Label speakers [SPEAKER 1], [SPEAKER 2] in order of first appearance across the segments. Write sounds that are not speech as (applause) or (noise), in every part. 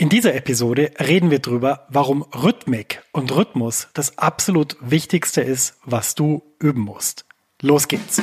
[SPEAKER 1] In dieser Episode reden wir darüber, warum Rhythmik und Rhythmus das absolut Wichtigste ist, was du üben musst. Los geht's!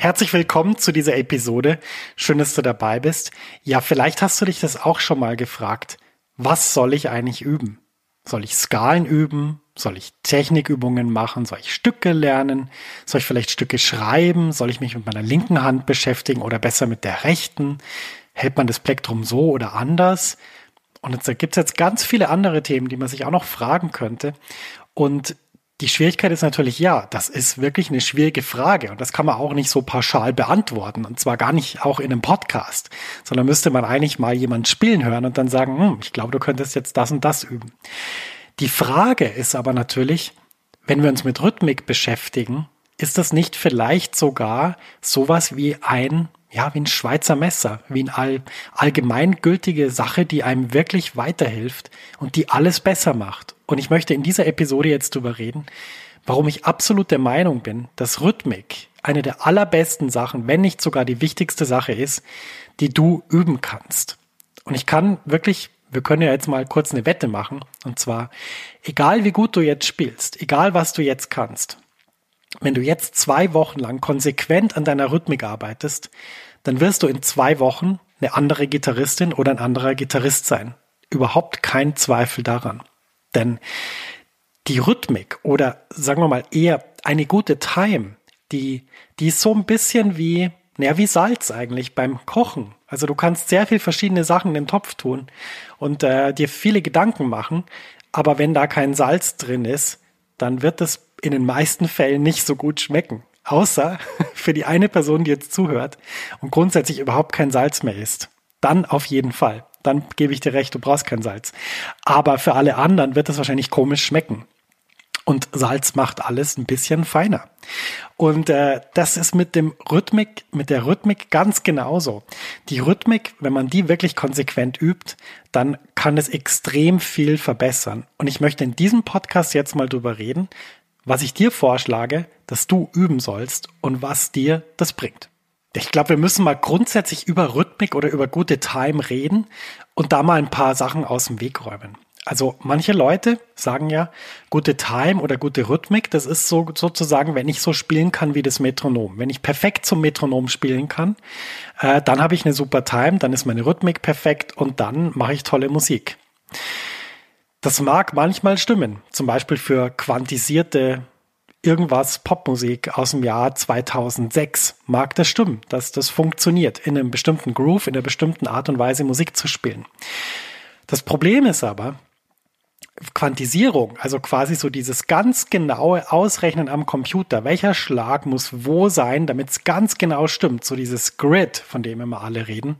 [SPEAKER 1] Herzlich willkommen zu dieser Episode. Schön, dass du dabei bist. Ja, vielleicht hast du dich das auch schon mal gefragt. Was soll ich eigentlich üben? Soll ich Skalen üben? Soll ich Technikübungen machen? Soll ich Stücke lernen? Soll ich vielleicht Stücke schreiben? Soll ich mich mit meiner linken Hand beschäftigen oder besser mit der rechten? hält man das Plektrum so oder anders? Und jetzt gibt es jetzt ganz viele andere Themen, die man sich auch noch fragen könnte. Und die Schwierigkeit ist natürlich, ja, das ist wirklich eine schwierige Frage und das kann man auch nicht so pauschal beantworten und zwar gar nicht auch in einem Podcast, sondern müsste man eigentlich mal jemand spielen hören und dann sagen, hm, ich glaube, du könntest jetzt das und das üben. Die Frage ist aber natürlich, wenn wir uns mit Rhythmik beschäftigen, ist das nicht vielleicht sogar sowas wie ein ja, wie ein Schweizer Messer, wie eine all, allgemeingültige Sache, die einem wirklich weiterhilft und die alles besser macht. Und ich möchte in dieser Episode jetzt darüber reden, warum ich absolut der Meinung bin, dass Rhythmik eine der allerbesten Sachen, wenn nicht sogar die wichtigste Sache ist, die du üben kannst. Und ich kann wirklich, wir können ja jetzt mal kurz eine Wette machen, und zwar, egal wie gut du jetzt spielst, egal was du jetzt kannst, wenn du jetzt zwei Wochen lang konsequent an deiner Rhythmik arbeitest, dann wirst du in zwei Wochen eine andere Gitarristin oder ein anderer Gitarrist sein. Überhaupt kein Zweifel daran. Denn die Rhythmik oder sagen wir mal eher eine gute Time, die, die ist so ein bisschen wie, naja, wie Salz eigentlich beim Kochen. Also du kannst sehr viel verschiedene Sachen in den Topf tun und äh, dir viele Gedanken machen, aber wenn da kein Salz drin ist, dann wird es in den meisten Fällen nicht so gut schmecken. Außer (laughs) für die eine Person, die jetzt zuhört und grundsätzlich überhaupt kein Salz mehr isst. Dann auf jeden Fall. Dann gebe ich dir recht, du brauchst kein Salz. Aber für alle anderen wird es wahrscheinlich komisch schmecken. Und Salz macht alles ein bisschen feiner. Und äh, das ist mit dem Rhythmik, mit der Rhythmik ganz genauso. Die Rhythmik, wenn man die wirklich konsequent übt, dann kann es extrem viel verbessern. Und ich möchte in diesem Podcast jetzt mal drüber reden, was ich dir vorschlage, dass du üben sollst und was dir das bringt. Ich glaube, wir müssen mal grundsätzlich über Rhythmik oder über gute Time reden und da mal ein paar Sachen aus dem Weg räumen. Also manche Leute sagen ja, gute Time oder gute Rhythmik, das ist so sozusagen, wenn ich so spielen kann wie das Metronom. Wenn ich perfekt zum Metronom spielen kann, äh, dann habe ich eine super Time, dann ist meine Rhythmik perfekt und dann mache ich tolle Musik. Das mag manchmal stimmen, zum Beispiel für quantisierte irgendwas Popmusik aus dem Jahr 2006 mag das stimmen, dass das funktioniert, in einem bestimmten Groove, in einer bestimmten Art und Weise Musik zu spielen. Das Problem ist aber, Quantisierung, also quasi so dieses ganz genaue Ausrechnen am Computer, welcher Schlag muss wo sein, damit es ganz genau stimmt, so dieses Grid, von dem immer alle reden,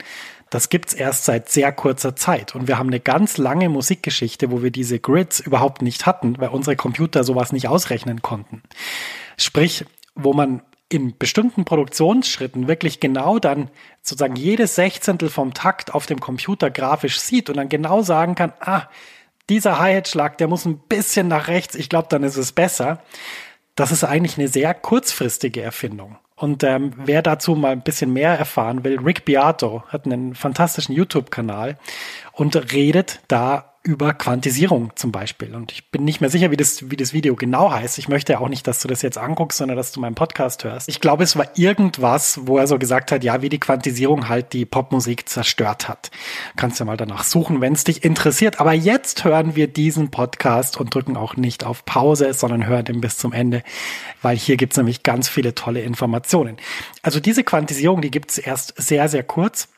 [SPEAKER 1] das gibt's erst seit sehr kurzer Zeit. Und wir haben eine ganz lange Musikgeschichte, wo wir diese Grids überhaupt nicht hatten, weil unsere Computer sowas nicht ausrechnen konnten. Sprich, wo man in bestimmten Produktionsschritten wirklich genau dann sozusagen jedes Sechzehntel vom Takt auf dem Computer grafisch sieht und dann genau sagen kann, ah, dieser Hi-Hat-Schlag, der muss ein bisschen nach rechts, ich glaube, dann ist es besser. Das ist eigentlich eine sehr kurzfristige Erfindung. Und ähm, wer dazu mal ein bisschen mehr erfahren will, Rick Beato hat einen fantastischen YouTube-Kanal und redet da über Quantisierung zum Beispiel. Und ich bin nicht mehr sicher, wie das, wie das Video genau heißt. Ich möchte ja auch nicht, dass du das jetzt anguckst, sondern dass du meinen Podcast hörst. Ich glaube, es war irgendwas, wo er so gesagt hat, ja, wie die Quantisierung halt die Popmusik zerstört hat. Kannst ja mal danach suchen, wenn es dich interessiert. Aber jetzt hören wir diesen Podcast und drücken auch nicht auf Pause, sondern hören den bis zum Ende, weil hier gibt's nämlich ganz viele tolle Informationen. Also diese Quantisierung, die gibt's erst sehr, sehr kurz.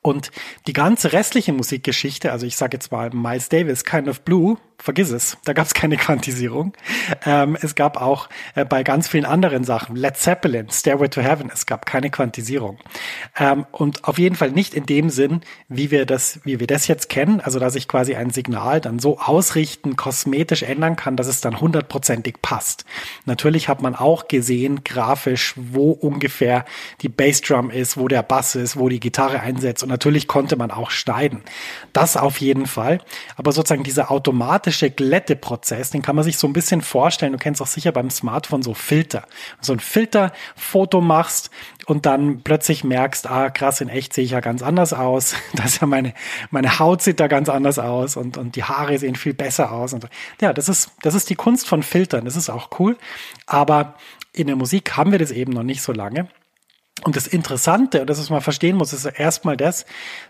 [SPEAKER 1] Und die ganze restliche Musikgeschichte, also ich sage jetzt mal Miles Davis, Kind of Blue, vergiss es, da gab es keine Quantisierung. Ähm, es gab auch äh, bei ganz vielen anderen Sachen, Led Zeppelin, Stairway to Heaven, es gab keine Quantisierung. Ähm, und auf jeden Fall nicht in dem Sinn, wie wir das, wie wir das jetzt kennen, also dass ich quasi ein Signal dann so ausrichten, kosmetisch ändern kann, dass es dann hundertprozentig passt. Natürlich hat man auch gesehen, grafisch, wo ungefähr die Bassdrum ist, wo der Bass ist, wo die Gitarre einsetzt. Und natürlich konnte man auch schneiden. Das auf jeden Fall. Aber sozusagen dieser automatische automatische Glätteprozess, den kann man sich so ein bisschen vorstellen. Du kennst auch sicher beim Smartphone so Filter. So ein Filterfoto machst und dann plötzlich merkst, ah krass, in echt sehe ich ja ganz anders aus. (laughs) Das ja meine, meine Haut sieht da ganz anders aus und, und die Haare sehen viel besser aus. Und ja, das ist, das ist die Kunst von Filtern. Das ist auch cool. Aber in der Musik haben wir das eben noch nicht so lange. Und das Interessante, und das was man verstehen muss, ist erstmal das,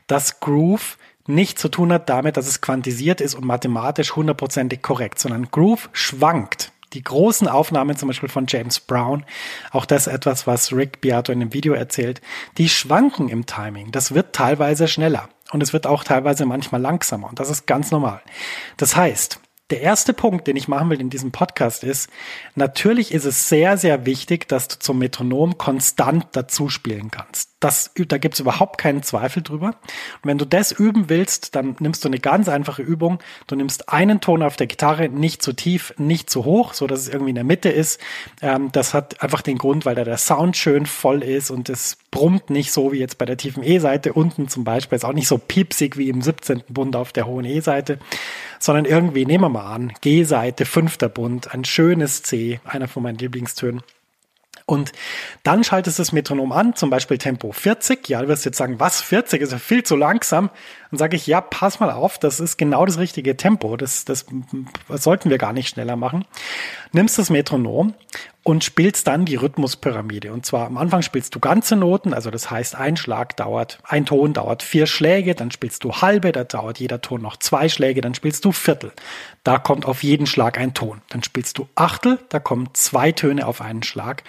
[SPEAKER 1] dass Groove nicht zu tun hat damit, dass es quantisiert ist und mathematisch hundertprozentig korrekt, sondern Groove schwankt. Die großen Aufnahmen zum Beispiel von James Brown, auch das etwas, was Rick Beato in dem Video erzählt, die schwanken im Timing. Das wird teilweise schneller und es wird auch teilweise manchmal langsamer und das ist ganz normal. Das heißt, der erste Punkt, den ich machen will in diesem Podcast ist, natürlich ist es sehr, sehr wichtig, dass du zum Metronom konstant dazu spielen kannst. Das, da gibt's überhaupt keinen Zweifel drüber. Und wenn du das üben willst, dann nimmst du eine ganz einfache Übung. Du nimmst einen Ton auf der Gitarre, nicht zu tief, nicht zu hoch, so dass es irgendwie in der Mitte ist. Ähm, das hat einfach den Grund, weil da der Sound schön voll ist und es brummt nicht so wie jetzt bei der tiefen E-Seite unten zum Beispiel. Ist auch nicht so piepsig wie im 17. Bund auf der hohen E-Seite, sondern irgendwie, nehmen wir mal an, G-Seite, fünfter Bund, ein schönes C, einer von meinen Lieblingstönen. Und dann schaltest du das Metronom an, zum Beispiel Tempo 40. Ja, du wirst jetzt sagen, was 40 ist ja viel zu langsam. Dann sage ich, ja, pass mal auf, das ist genau das richtige Tempo. Das, das, das sollten wir gar nicht schneller machen. Nimmst das Metronom und spielst dann die Rhythmuspyramide. Und zwar am Anfang spielst du ganze Noten, also das heißt, ein Schlag dauert, ein Ton dauert vier Schläge, dann spielst du halbe, da dauert jeder Ton noch zwei Schläge, dann spielst du Viertel. Da kommt auf jeden Schlag ein Ton. Dann spielst du Achtel, da kommen zwei Töne auf einen Schlag.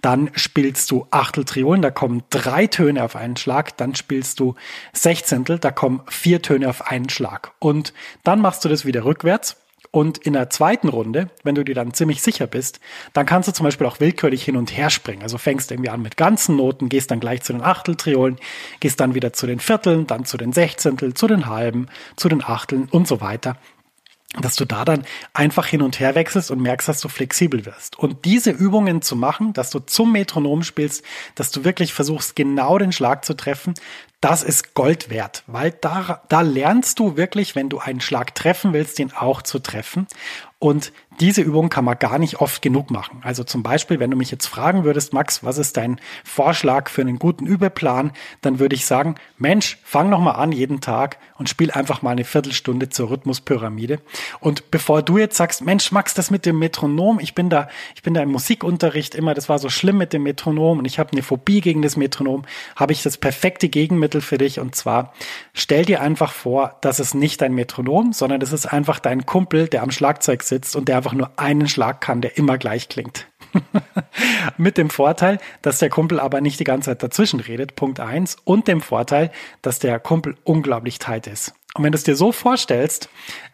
[SPEAKER 1] Dann spielst du Achteltriolen, da kommen drei Töne auf einen Schlag. Dann spielst du Sechzehntel, da kommen vier Töne auf einen Schlag. Und dann machst du das wieder rückwärts und in der zweiten Runde, wenn du dir dann ziemlich sicher bist, dann kannst du zum Beispiel auch willkürlich hin und her springen. Also fängst irgendwie an mit ganzen Noten, gehst dann gleich zu den Achteltriolen, gehst dann wieder zu den Vierteln, dann zu den Sechzehntel, zu den Halben, zu den Achteln und so weiter dass du da dann einfach hin und her wechselst und merkst, dass du flexibel wirst. Und diese Übungen zu machen, dass du zum Metronom spielst, dass du wirklich versuchst, genau den Schlag zu treffen, das ist Gold wert, weil da, da lernst du wirklich, wenn du einen Schlag treffen willst, den auch zu treffen. Und diese Übung kann man gar nicht oft genug machen. Also zum Beispiel, wenn du mich jetzt fragen würdest, Max, was ist dein Vorschlag für einen guten Übeplan, dann würde ich sagen, Mensch, fang noch mal an jeden Tag und spiel einfach mal eine Viertelstunde zur Rhythmuspyramide. Und bevor du jetzt sagst, Mensch, Max, das mit dem Metronom, ich bin da, ich bin da im Musikunterricht immer, das war so schlimm mit dem Metronom und ich habe eine Phobie gegen das Metronom, habe ich das perfekte Gegenmittel für dich und zwar stell dir einfach vor, das ist nicht dein Metronom, sondern das ist einfach dein Kumpel, der am Schlagzeug sitzt und der einfach nur einen Schlag kann, der immer gleich klingt. (laughs) Mit dem Vorteil, dass der Kumpel aber nicht die ganze Zeit dazwischen redet, Punkt eins, und dem Vorteil, dass der Kumpel unglaublich tight ist. Und wenn du es dir so vorstellst,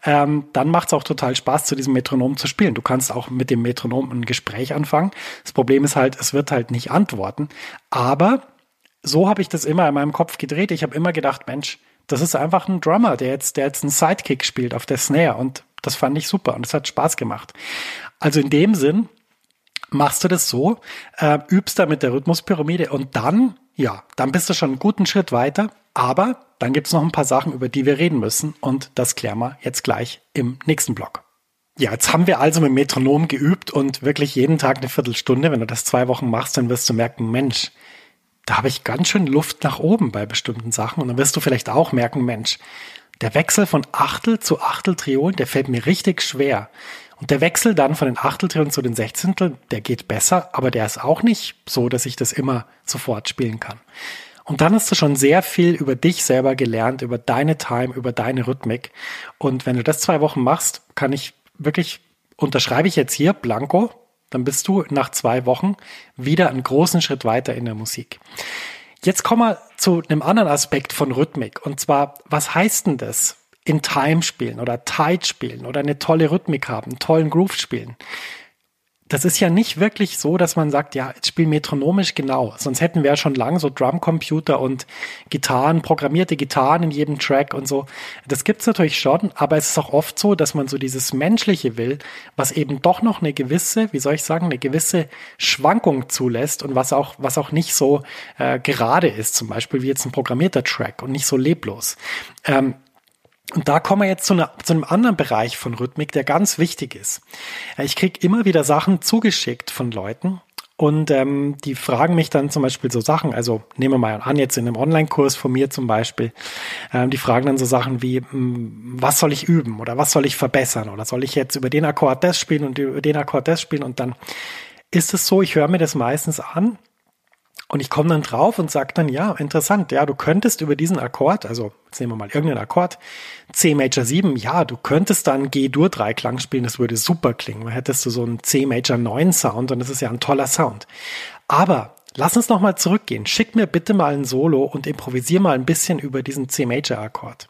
[SPEAKER 1] ähm, dann macht es auch total Spaß, zu diesem Metronom zu spielen. Du kannst auch mit dem Metronom ein Gespräch anfangen. Das Problem ist halt, es wird halt nicht antworten. Aber so habe ich das immer in meinem Kopf gedreht. Ich habe immer gedacht, Mensch, das ist einfach ein Drummer, der jetzt, der jetzt einen Sidekick spielt auf der Snare. Und das fand ich super und es hat Spaß gemacht. Also in dem Sinn machst du das so, äh, übst da mit der Rhythmuspyramide und dann, ja, dann bist du schon einen guten Schritt weiter. Aber dann gibt es noch ein paar Sachen, über die wir reden müssen und das klären wir jetzt gleich im nächsten Block. Ja, jetzt haben wir also mit Metronom geübt und wirklich jeden Tag eine Viertelstunde. Wenn du das zwei Wochen machst, dann wirst du merken, Mensch, da habe ich ganz schön Luft nach oben bei bestimmten Sachen. Und dann wirst du vielleicht auch merken, Mensch, der Wechsel von Achtel zu Achteltriolen, der fällt mir richtig schwer. Und der Wechsel dann von den Achteltriolen zu den Sechzehnteln, der geht besser, aber der ist auch nicht so, dass ich das immer sofort spielen kann. Und dann hast du schon sehr viel über dich selber gelernt, über deine Time, über deine Rhythmik. Und wenn du das zwei Wochen machst, kann ich wirklich, unterschreibe ich jetzt hier, Blanco, dann bist du nach zwei Wochen wieder einen großen Schritt weiter in der Musik. Jetzt kommen wir zu einem anderen Aspekt von Rhythmik. Und zwar, was heißt denn das? In Time spielen oder Tight spielen oder eine tolle Rhythmik haben, tollen Groove spielen das ist ja nicht wirklich so, dass man sagt, ja, jetzt spiel metronomisch genau. Sonst hätten wir ja schon lange so Drumcomputer und Gitarren, programmierte Gitarren in jedem Track und so. Das gibt's natürlich schon, aber es ist auch oft so, dass man so dieses Menschliche will, was eben doch noch eine gewisse, wie soll ich sagen, eine gewisse Schwankung zulässt und was auch, was auch nicht so äh, gerade ist, zum Beispiel wie jetzt ein programmierter Track und nicht so leblos. Ähm, und da kommen wir jetzt zu, einer, zu, einem anderen Bereich von Rhythmik, der ganz wichtig ist. Ich kriege immer wieder Sachen zugeschickt von Leuten und ähm, die fragen mich dann zum Beispiel so Sachen, also nehmen wir mal an, jetzt in einem Online-Kurs von mir zum Beispiel, ähm, die fragen dann so Sachen wie, was soll ich üben oder was soll ich verbessern oder soll ich jetzt über den Akkord das spielen und über den Akkord das spielen und dann ist es so, ich höre mir das meistens an und ich komme dann drauf und sage dann, ja, interessant, ja, du könntest über diesen Akkord, also jetzt nehmen wir mal irgendeinen Akkord, C Major 7, ja, du könntest dann G-Dur-Dreiklang spielen, das würde super klingen. Man hättest du so einen C Major 9 Sound und das ist ja ein toller Sound. Aber lass uns nochmal zurückgehen. Schick mir bitte mal ein Solo und improvisier mal ein bisschen über diesen C Major Akkord.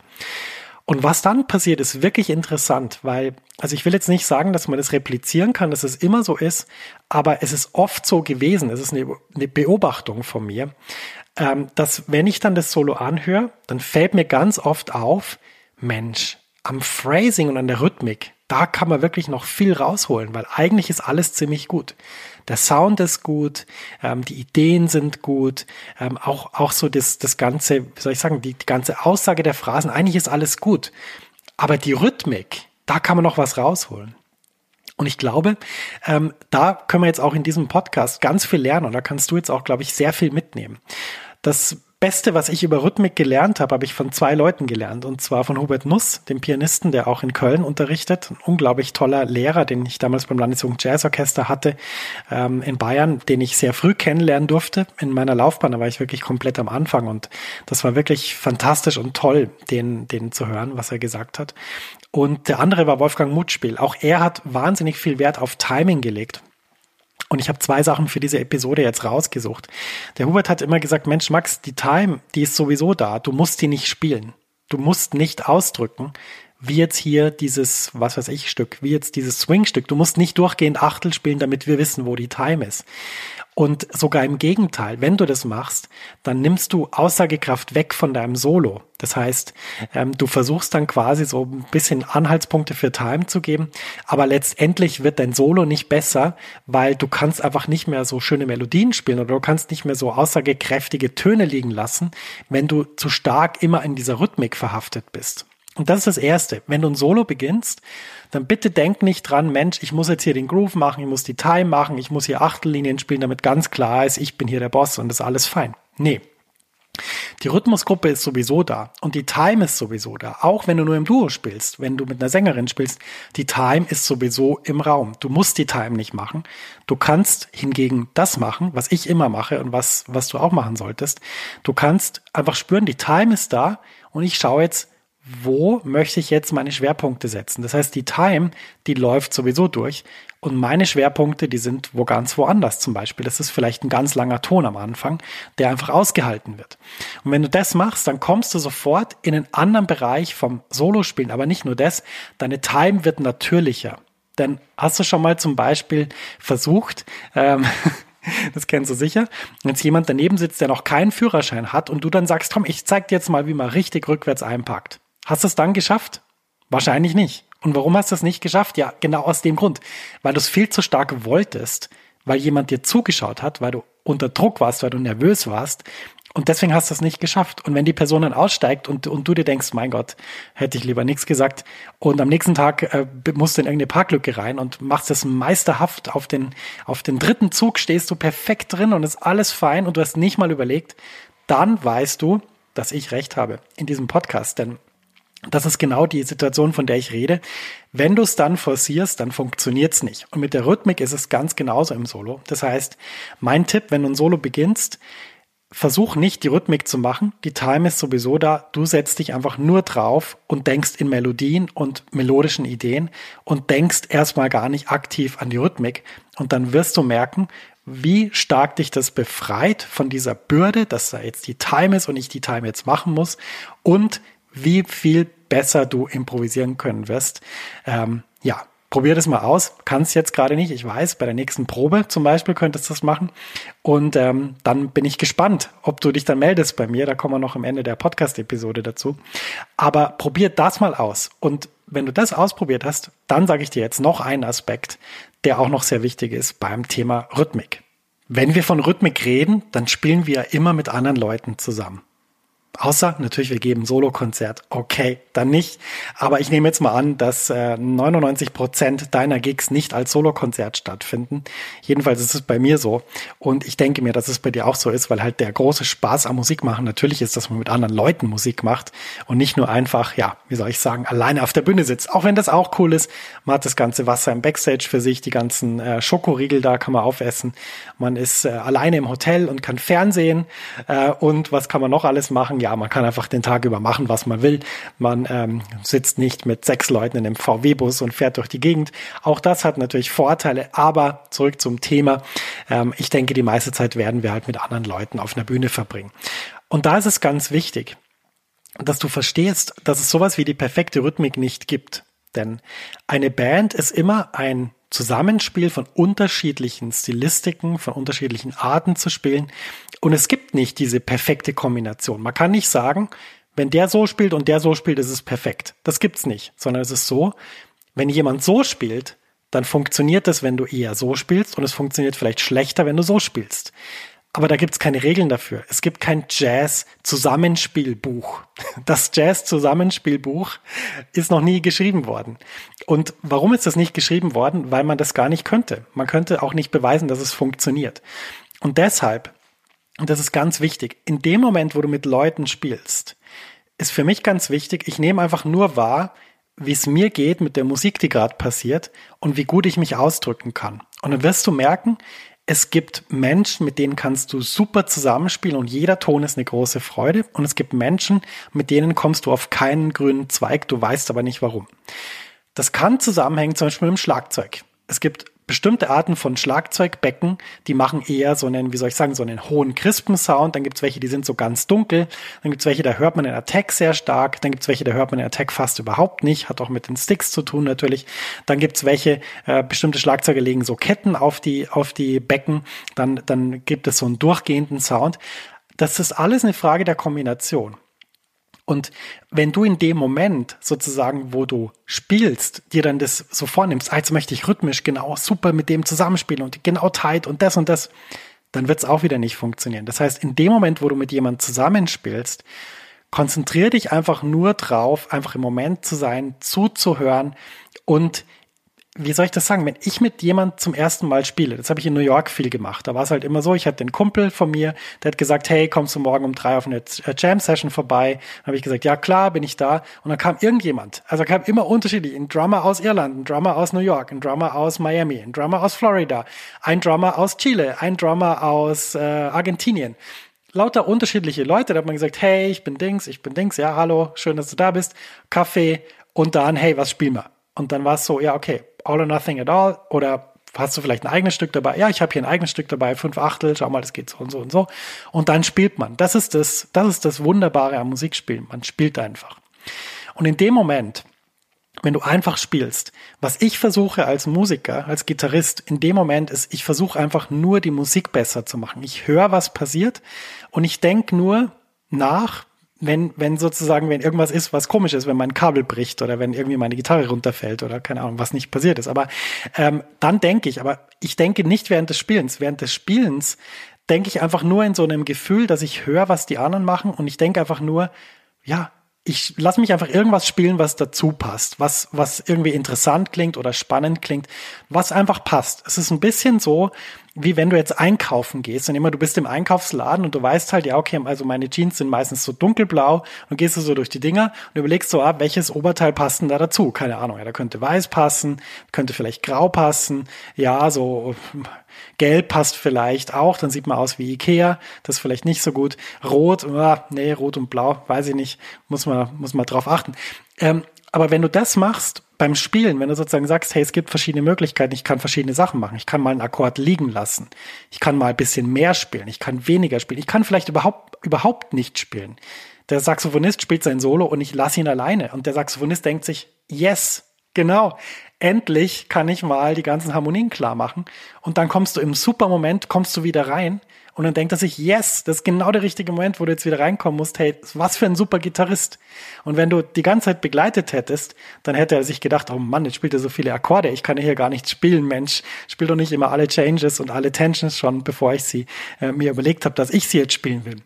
[SPEAKER 1] Und was dann passiert, ist wirklich interessant, weil, also ich will jetzt nicht sagen, dass man das replizieren kann, dass es immer so ist, aber es ist oft so gewesen, es ist eine, eine Beobachtung von mir, ähm, dass wenn ich dann das Solo anhöre, dann fällt mir ganz oft auf, Mensch, am Phrasing und an der Rhythmik, da kann man wirklich noch viel rausholen, weil eigentlich ist alles ziemlich gut der Sound ist gut, ähm, die Ideen sind gut, ähm, auch, auch so das, das ganze, wie soll ich sagen, die, die ganze Aussage der Phrasen, eigentlich ist alles gut. Aber die Rhythmik, da kann man noch was rausholen. Und ich glaube, ähm, da können wir jetzt auch in diesem Podcast ganz viel lernen und da kannst du jetzt auch, glaube ich, sehr viel mitnehmen. Das Beste, was ich über Rhythmik gelernt habe, habe ich von zwei Leuten gelernt. Und zwar von Hubert Nuss, dem Pianisten, der auch in Köln unterrichtet. Ein unglaublich toller Lehrer, den ich damals beim Landesjugend Jazzorchester hatte ähm, in Bayern, den ich sehr früh kennenlernen durfte in meiner Laufbahn. Da war ich wirklich komplett am Anfang und das war wirklich fantastisch und toll, den, den zu hören, was er gesagt hat. Und der andere war Wolfgang Mutspiel. Auch er hat wahnsinnig viel Wert auf Timing gelegt. Und ich habe zwei Sachen für diese Episode jetzt rausgesucht. Der Hubert hat immer gesagt, Mensch, Max, die Time, die ist sowieso da. Du musst die nicht spielen. Du musst nicht ausdrücken, wie jetzt hier dieses, was weiß ich, Stück, wie jetzt dieses Swing-Stück. Du musst nicht durchgehend Achtel spielen, damit wir wissen, wo die Time ist. Und sogar im Gegenteil, wenn du das machst, dann nimmst du Aussagekraft weg von deinem Solo. Das heißt, ähm, du versuchst dann quasi so ein bisschen Anhaltspunkte für Time zu geben, aber letztendlich wird dein Solo nicht besser, weil du kannst einfach nicht mehr so schöne Melodien spielen oder du kannst nicht mehr so aussagekräftige Töne liegen lassen, wenn du zu stark immer in dieser Rhythmik verhaftet bist. Und das ist das Erste. Wenn du ein Solo beginnst, dann bitte denk nicht dran, Mensch, ich muss jetzt hier den Groove machen, ich muss die Time machen, ich muss hier Achtellinien spielen, damit ganz klar ist, ich bin hier der Boss und das ist alles fein. Nee. Die Rhythmusgruppe ist sowieso da und die Time ist sowieso da. Auch wenn du nur im Duo spielst, wenn du mit einer Sängerin spielst, die Time ist sowieso im Raum. Du musst die Time nicht machen. Du kannst hingegen das machen, was ich immer mache und was, was du auch machen solltest. Du kannst einfach spüren, die Time ist da und ich schaue jetzt, wo möchte ich jetzt meine Schwerpunkte setzen. Das heißt, die Time, die läuft sowieso durch und meine Schwerpunkte, die sind wo ganz woanders zum Beispiel. Das ist vielleicht ein ganz langer Ton am Anfang, der einfach ausgehalten wird. Und wenn du das machst, dann kommst du sofort in einen anderen Bereich vom Solospielen. Aber nicht nur das, deine Time wird natürlicher. Denn hast du schon mal zum Beispiel versucht, ähm, (laughs) das kennst du sicher, wenn jetzt jemand daneben sitzt, der noch keinen Führerschein hat und du dann sagst, komm, ich zeig dir jetzt mal, wie man richtig rückwärts einpackt. Hast du es dann geschafft? Wahrscheinlich nicht. Und warum hast du es nicht geschafft? Ja, genau aus dem Grund, weil du es viel zu stark wolltest, weil jemand dir zugeschaut hat, weil du unter Druck warst, weil du nervös warst. Und deswegen hast du es nicht geschafft. Und wenn die Person dann aussteigt und, und du dir denkst, mein Gott, hätte ich lieber nichts gesagt. Und am nächsten Tag äh, musst du in irgendeine Parklücke rein und machst es meisterhaft. Auf den, auf den dritten Zug stehst du perfekt drin und ist alles fein und du hast nicht mal überlegt. Dann weißt du, dass ich recht habe in diesem Podcast. Denn das ist genau die Situation, von der ich rede. Wenn du es dann forcierst, dann funktioniert es nicht. Und mit der Rhythmik ist es ganz genauso im Solo. Das heißt, mein Tipp, wenn du ein Solo beginnst, versuch nicht die Rhythmik zu machen. Die Time ist sowieso da. Du setzt dich einfach nur drauf und denkst in Melodien und melodischen Ideen und denkst erstmal gar nicht aktiv an die Rhythmik. Und dann wirst du merken, wie stark dich das befreit von dieser Bürde, dass da jetzt die Time ist und ich die Time jetzt machen muss und wie viel besser du improvisieren können wirst. Ähm, ja, probier das mal aus. Kannst jetzt gerade nicht, ich weiß, bei der nächsten Probe zum Beispiel könntest du das machen. Und ähm, dann bin ich gespannt, ob du dich dann meldest bei mir. Da kommen wir noch am Ende der Podcast-Episode dazu. Aber probier das mal aus. Und wenn du das ausprobiert hast, dann sage ich dir jetzt noch einen Aspekt, der auch noch sehr wichtig ist beim Thema Rhythmik. Wenn wir von Rhythmik reden, dann spielen wir immer mit anderen Leuten zusammen. Außer natürlich, wir geben Solo-Konzert. Okay, dann nicht. Aber ich nehme jetzt mal an, dass äh, 99 Prozent deiner Gigs nicht als Solo-Konzert stattfinden. Jedenfalls ist es bei mir so. Und ich denke mir, dass es bei dir auch so ist, weil halt der große Spaß am Musik machen natürlich ist, dass man mit anderen Leuten Musik macht und nicht nur einfach, ja, wie soll ich sagen, alleine auf der Bühne sitzt. Auch wenn das auch cool ist. Man hat das ganze Wasser im Backstage für sich, die ganzen äh, Schokoriegel da kann man aufessen. Man ist äh, alleine im Hotel und kann Fernsehen. Äh, und was kann man noch alles machen? ja, man kann einfach den Tag über machen, was man will. Man ähm, sitzt nicht mit sechs Leuten in einem VW-Bus und fährt durch die Gegend. Auch das hat natürlich Vorteile, aber zurück zum Thema. Ähm, ich denke, die meiste Zeit werden wir halt mit anderen Leuten auf einer Bühne verbringen. Und da ist es ganz wichtig, dass du verstehst, dass es sowas wie die perfekte Rhythmik nicht gibt. Denn eine Band ist immer ein Zusammenspiel von unterschiedlichen Stilistiken, von unterschiedlichen Arten zu spielen. Und es gibt nicht diese perfekte Kombination. Man kann nicht sagen, wenn der so spielt und der so spielt, ist es perfekt. Das gibt's nicht, sondern es ist so, wenn jemand so spielt, dann funktioniert es, wenn du eher so spielst und es funktioniert vielleicht schlechter, wenn du so spielst. Aber da gibt's keine Regeln dafür. Es gibt kein Jazz-Zusammenspielbuch. Das Jazz-Zusammenspielbuch ist noch nie geschrieben worden. Und warum ist das nicht geschrieben worden? Weil man das gar nicht könnte. Man könnte auch nicht beweisen, dass es funktioniert. Und deshalb, und das ist ganz wichtig, in dem Moment, wo du mit Leuten spielst, ist für mich ganz wichtig, ich nehme einfach nur wahr, wie es mir geht mit der Musik, die gerade passiert und wie gut ich mich ausdrücken kann. Und dann wirst du merken, es gibt Menschen, mit denen kannst du super zusammenspielen und jeder Ton ist eine große Freude. Und es gibt Menschen, mit denen kommst du auf keinen grünen Zweig, du weißt aber nicht warum. Das kann zusammenhängen zum Beispiel mit dem Schlagzeug. Es gibt bestimmte Arten von Schlagzeugbecken, die machen eher so einen, wie soll ich sagen, so einen hohen Crispen-Sound. Dann gibt's welche, die sind so ganz dunkel. Dann gibt's welche, da hört man den Attack sehr stark. Dann gibt's welche, da hört man den Attack fast überhaupt nicht. Hat auch mit den Sticks zu tun natürlich. Dann gibt's welche, äh, bestimmte Schlagzeuge legen so Ketten auf die, auf die Becken. Dann, dann gibt es so einen durchgehenden Sound. Das ist alles eine Frage der Kombination. Und wenn du in dem Moment sozusagen, wo du spielst, dir dann das so vornimmst, als möchte ich rhythmisch genau super mit dem zusammenspielen und genau tight und das und das, dann wird es auch wieder nicht funktionieren. Das heißt, in dem Moment, wo du mit jemandem zusammenspielst, konzentriere dich einfach nur drauf, einfach im Moment zu sein, zuzuhören und wie soll ich das sagen, wenn ich mit jemand zum ersten Mal spiele, das habe ich in New York viel gemacht, da war es halt immer so, ich hatte den Kumpel von mir, der hat gesagt, hey, kommst du morgen um drei auf eine äh, Jam-Session vorbei? Dann habe ich gesagt, ja klar, bin ich da. Und dann kam irgendjemand, also kam immer unterschiedlich, ein Drummer aus Irland, ein Drummer aus New York, ein Drummer aus Miami, ein Drummer aus Florida, ein Drummer aus Chile, ein Drummer aus äh, Argentinien lauter unterschiedliche Leute. Da hat man gesagt, hey, ich bin Dings, ich bin Dings, ja, hallo, schön, dass du da bist. Kaffee und dann, hey, was spielen wir? Und dann war es so, ja, okay, all or nothing at all oder hast du vielleicht ein eigenes Stück dabei? Ja, ich habe hier ein eigenes Stück dabei, fünf Achtel, schau mal, das geht so und so und so. Und dann spielt man. Das ist das, das ist das Wunderbare am Musikspielen. Man spielt einfach. Und in dem Moment, wenn du einfach spielst, was ich versuche als Musiker, als Gitarrist in dem Moment ist, ich versuche einfach nur die Musik besser zu machen. Ich höre, was passiert und ich denke nur nach, wenn, wenn sozusagen, wenn irgendwas ist, was komisch ist, wenn mein Kabel bricht oder wenn irgendwie meine Gitarre runterfällt oder keine Ahnung, was nicht passiert ist. Aber ähm, dann denke ich, aber ich denke nicht während des Spielens. Während des Spielens denke ich einfach nur in so einem Gefühl, dass ich höre, was die anderen machen und ich denke einfach nur, ja, ich lasse mich einfach irgendwas spielen, was dazu passt, was, was irgendwie interessant klingt oder spannend klingt, was einfach passt. Es ist ein bisschen so, wie wenn du jetzt einkaufen gehst und immer du bist im Einkaufsladen und du weißt halt, ja, okay, also meine Jeans sind meistens so dunkelblau und gehst du so durch die Dinger und überlegst so, ah, welches Oberteil passt denn da dazu? Keine Ahnung, ja, da könnte weiß passen, könnte vielleicht grau passen, ja, so Gelb passt vielleicht auch, dann sieht man aus wie Ikea, das ist vielleicht nicht so gut. Rot, ah, nee, rot und blau, weiß ich nicht, muss man, muss man drauf achten. Ähm, aber wenn du das machst beim Spielen, wenn du sozusagen sagst, hey, es gibt verschiedene Möglichkeiten, ich kann verschiedene Sachen machen, ich kann mal einen Akkord liegen lassen, ich kann mal ein bisschen mehr spielen, ich kann weniger spielen, ich kann vielleicht überhaupt, überhaupt nicht spielen. Der Saxophonist spielt sein Solo und ich lasse ihn alleine und der Saxophonist denkt sich, yes, genau, endlich kann ich mal die ganzen Harmonien klar machen. Und dann kommst du im super Moment, kommst du wieder rein und dann denkt er sich, yes, das ist genau der richtige Moment, wo du jetzt wieder reinkommen musst. Hey, was für ein super Gitarrist. Und wenn du die ganze Zeit begleitet hättest, dann hätte er sich gedacht, oh Mann, jetzt spielt er so viele Akkorde, ich kann ja hier gar nicht spielen, Mensch. Spiel doch nicht immer alle Changes und alle Tensions schon, bevor ich sie äh, mir überlegt habe, dass ich sie jetzt spielen will.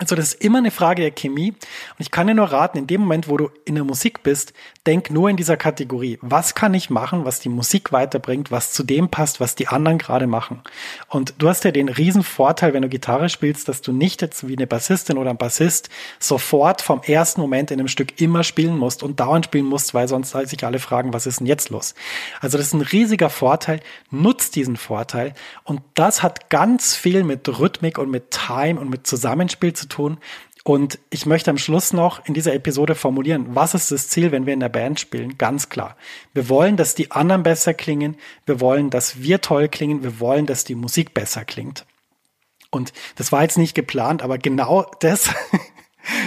[SPEAKER 1] Also das ist immer eine Frage der Chemie. Und ich kann dir nur raten, in dem Moment, wo du in der Musik bist, denk nur in dieser Kategorie. Was kann ich machen, was die Musik weiterbringt, was zu dem passt, was die anderen gerade machen? Und du hast ja den riesen Vorteil, wenn du Gitarre spielst, dass du nicht jetzt wie eine Bassistin oder ein Bassist sofort vom ersten Moment in einem Stück immer spielen musst und dauernd spielen musst, weil sonst sich alle fragen, was ist denn jetzt los? Also das ist ein riesiger Vorteil. Nutzt diesen Vorteil. Und das hat ganz viel mit Rhythmik und mit Time und mit Zusammenspiel zu tun. Und ich möchte am Schluss noch in dieser Episode formulieren, was ist das Ziel, wenn wir in der Band spielen? Ganz klar. Wir wollen, dass die anderen besser klingen. Wir wollen, dass wir toll klingen. Wir wollen, dass die Musik besser klingt. Und das war jetzt nicht geplant, aber genau das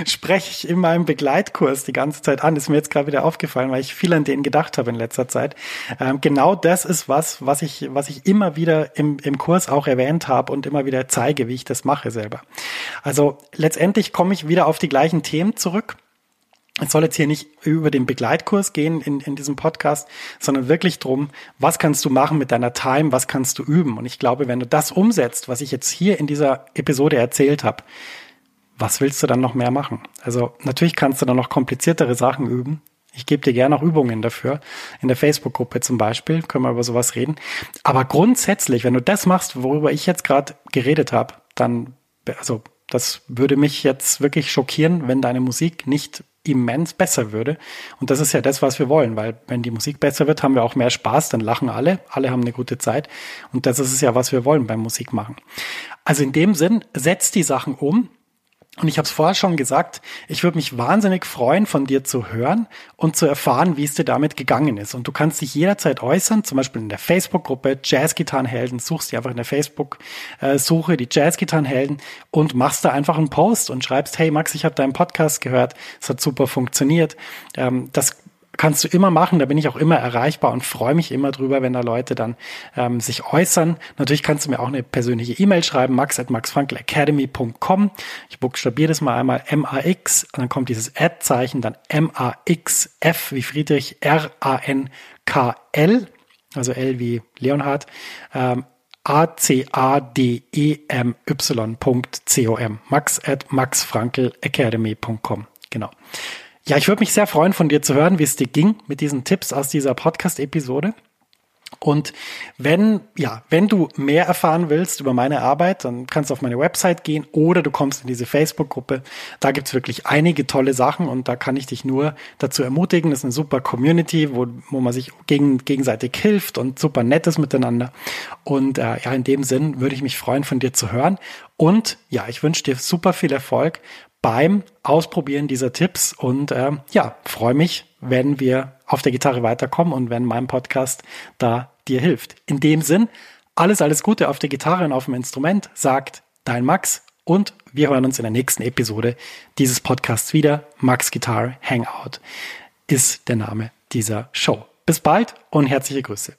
[SPEAKER 1] spreche ich in meinem Begleitkurs die ganze Zeit an. Ist mir jetzt gerade wieder aufgefallen, weil ich viel an den gedacht habe in letzter Zeit. Ähm, genau das ist was, was ich, was ich immer wieder im, im Kurs auch erwähnt habe und immer wieder zeige, wie ich das mache selber. Also letztendlich komme ich wieder auf die gleichen Themen zurück. Es soll jetzt hier nicht über den Begleitkurs gehen in, in diesem Podcast, sondern wirklich drum, was kannst du machen mit deiner Time, was kannst du üben. Und ich glaube, wenn du das umsetzt, was ich jetzt hier in dieser Episode erzählt habe, was willst du dann noch mehr machen? Also natürlich kannst du dann noch kompliziertere Sachen üben. Ich gebe dir gerne auch Übungen dafür. In der Facebook-Gruppe zum Beispiel können wir über sowas reden. Aber grundsätzlich, wenn du das machst, worüber ich jetzt gerade geredet habe, dann, also das würde mich jetzt wirklich schockieren, wenn deine Musik nicht immens besser würde. Und das ist ja das, was wir wollen, weil wenn die Musik besser wird, haben wir auch mehr Spaß, dann lachen alle, alle haben eine gute Zeit. Und das ist es ja, was wir wollen beim Musikmachen. Also in dem Sinn, setzt die Sachen um, und ich habe es vorher schon gesagt, ich würde mich wahnsinnig freuen, von dir zu hören und zu erfahren, wie es dir damit gegangen ist. Und du kannst dich jederzeit äußern, zum Beispiel in der Facebook-Gruppe Jazzgitarrenhelden, suchst dir einfach in der Facebook-Suche die Jazzgitarrenhelden und machst da einfach einen Post und schreibst, hey Max, ich habe deinen Podcast gehört, es hat super funktioniert. Ähm, das kannst du immer machen, da bin ich auch immer erreichbar und freue mich immer drüber, wenn da Leute dann ähm, sich äußern. Natürlich kannst du mir auch eine persönliche E-Mail schreiben, max at maxfrankelacademy.com. Ich buchstabiere das mal einmal M-A-X, dann kommt dieses Ad-Zeichen, dann M-A-X-F wie Friedrich, R-A-N-K-L, also L wie Leonhard, ähm, A-C-A-D-E-M-Y.com, max at maxfrankelacademy.com, genau. Ja, ich würde mich sehr freuen, von dir zu hören, wie es dir ging mit diesen Tipps aus dieser Podcast-Episode. Und wenn, ja, wenn du mehr erfahren willst über meine Arbeit, dann kannst du auf meine Website gehen oder du kommst in diese Facebook-Gruppe. Da gibt's wirklich einige tolle Sachen und da kann ich dich nur dazu ermutigen. Das ist eine super Community, wo, wo man sich gegen, gegenseitig hilft und super nettes miteinander. Und äh, ja, in dem Sinn würde ich mich freuen, von dir zu hören. Und ja, ich wünsche dir super viel Erfolg beim Ausprobieren dieser Tipps und äh, ja, freue mich, wenn wir auf der Gitarre weiterkommen und wenn mein Podcast da dir hilft. In dem Sinn, alles, alles Gute auf der Gitarre und auf dem Instrument, sagt dein Max und wir hören uns in der nächsten Episode dieses Podcasts wieder. Max Guitar Hangout ist der Name dieser Show. Bis bald und herzliche Grüße.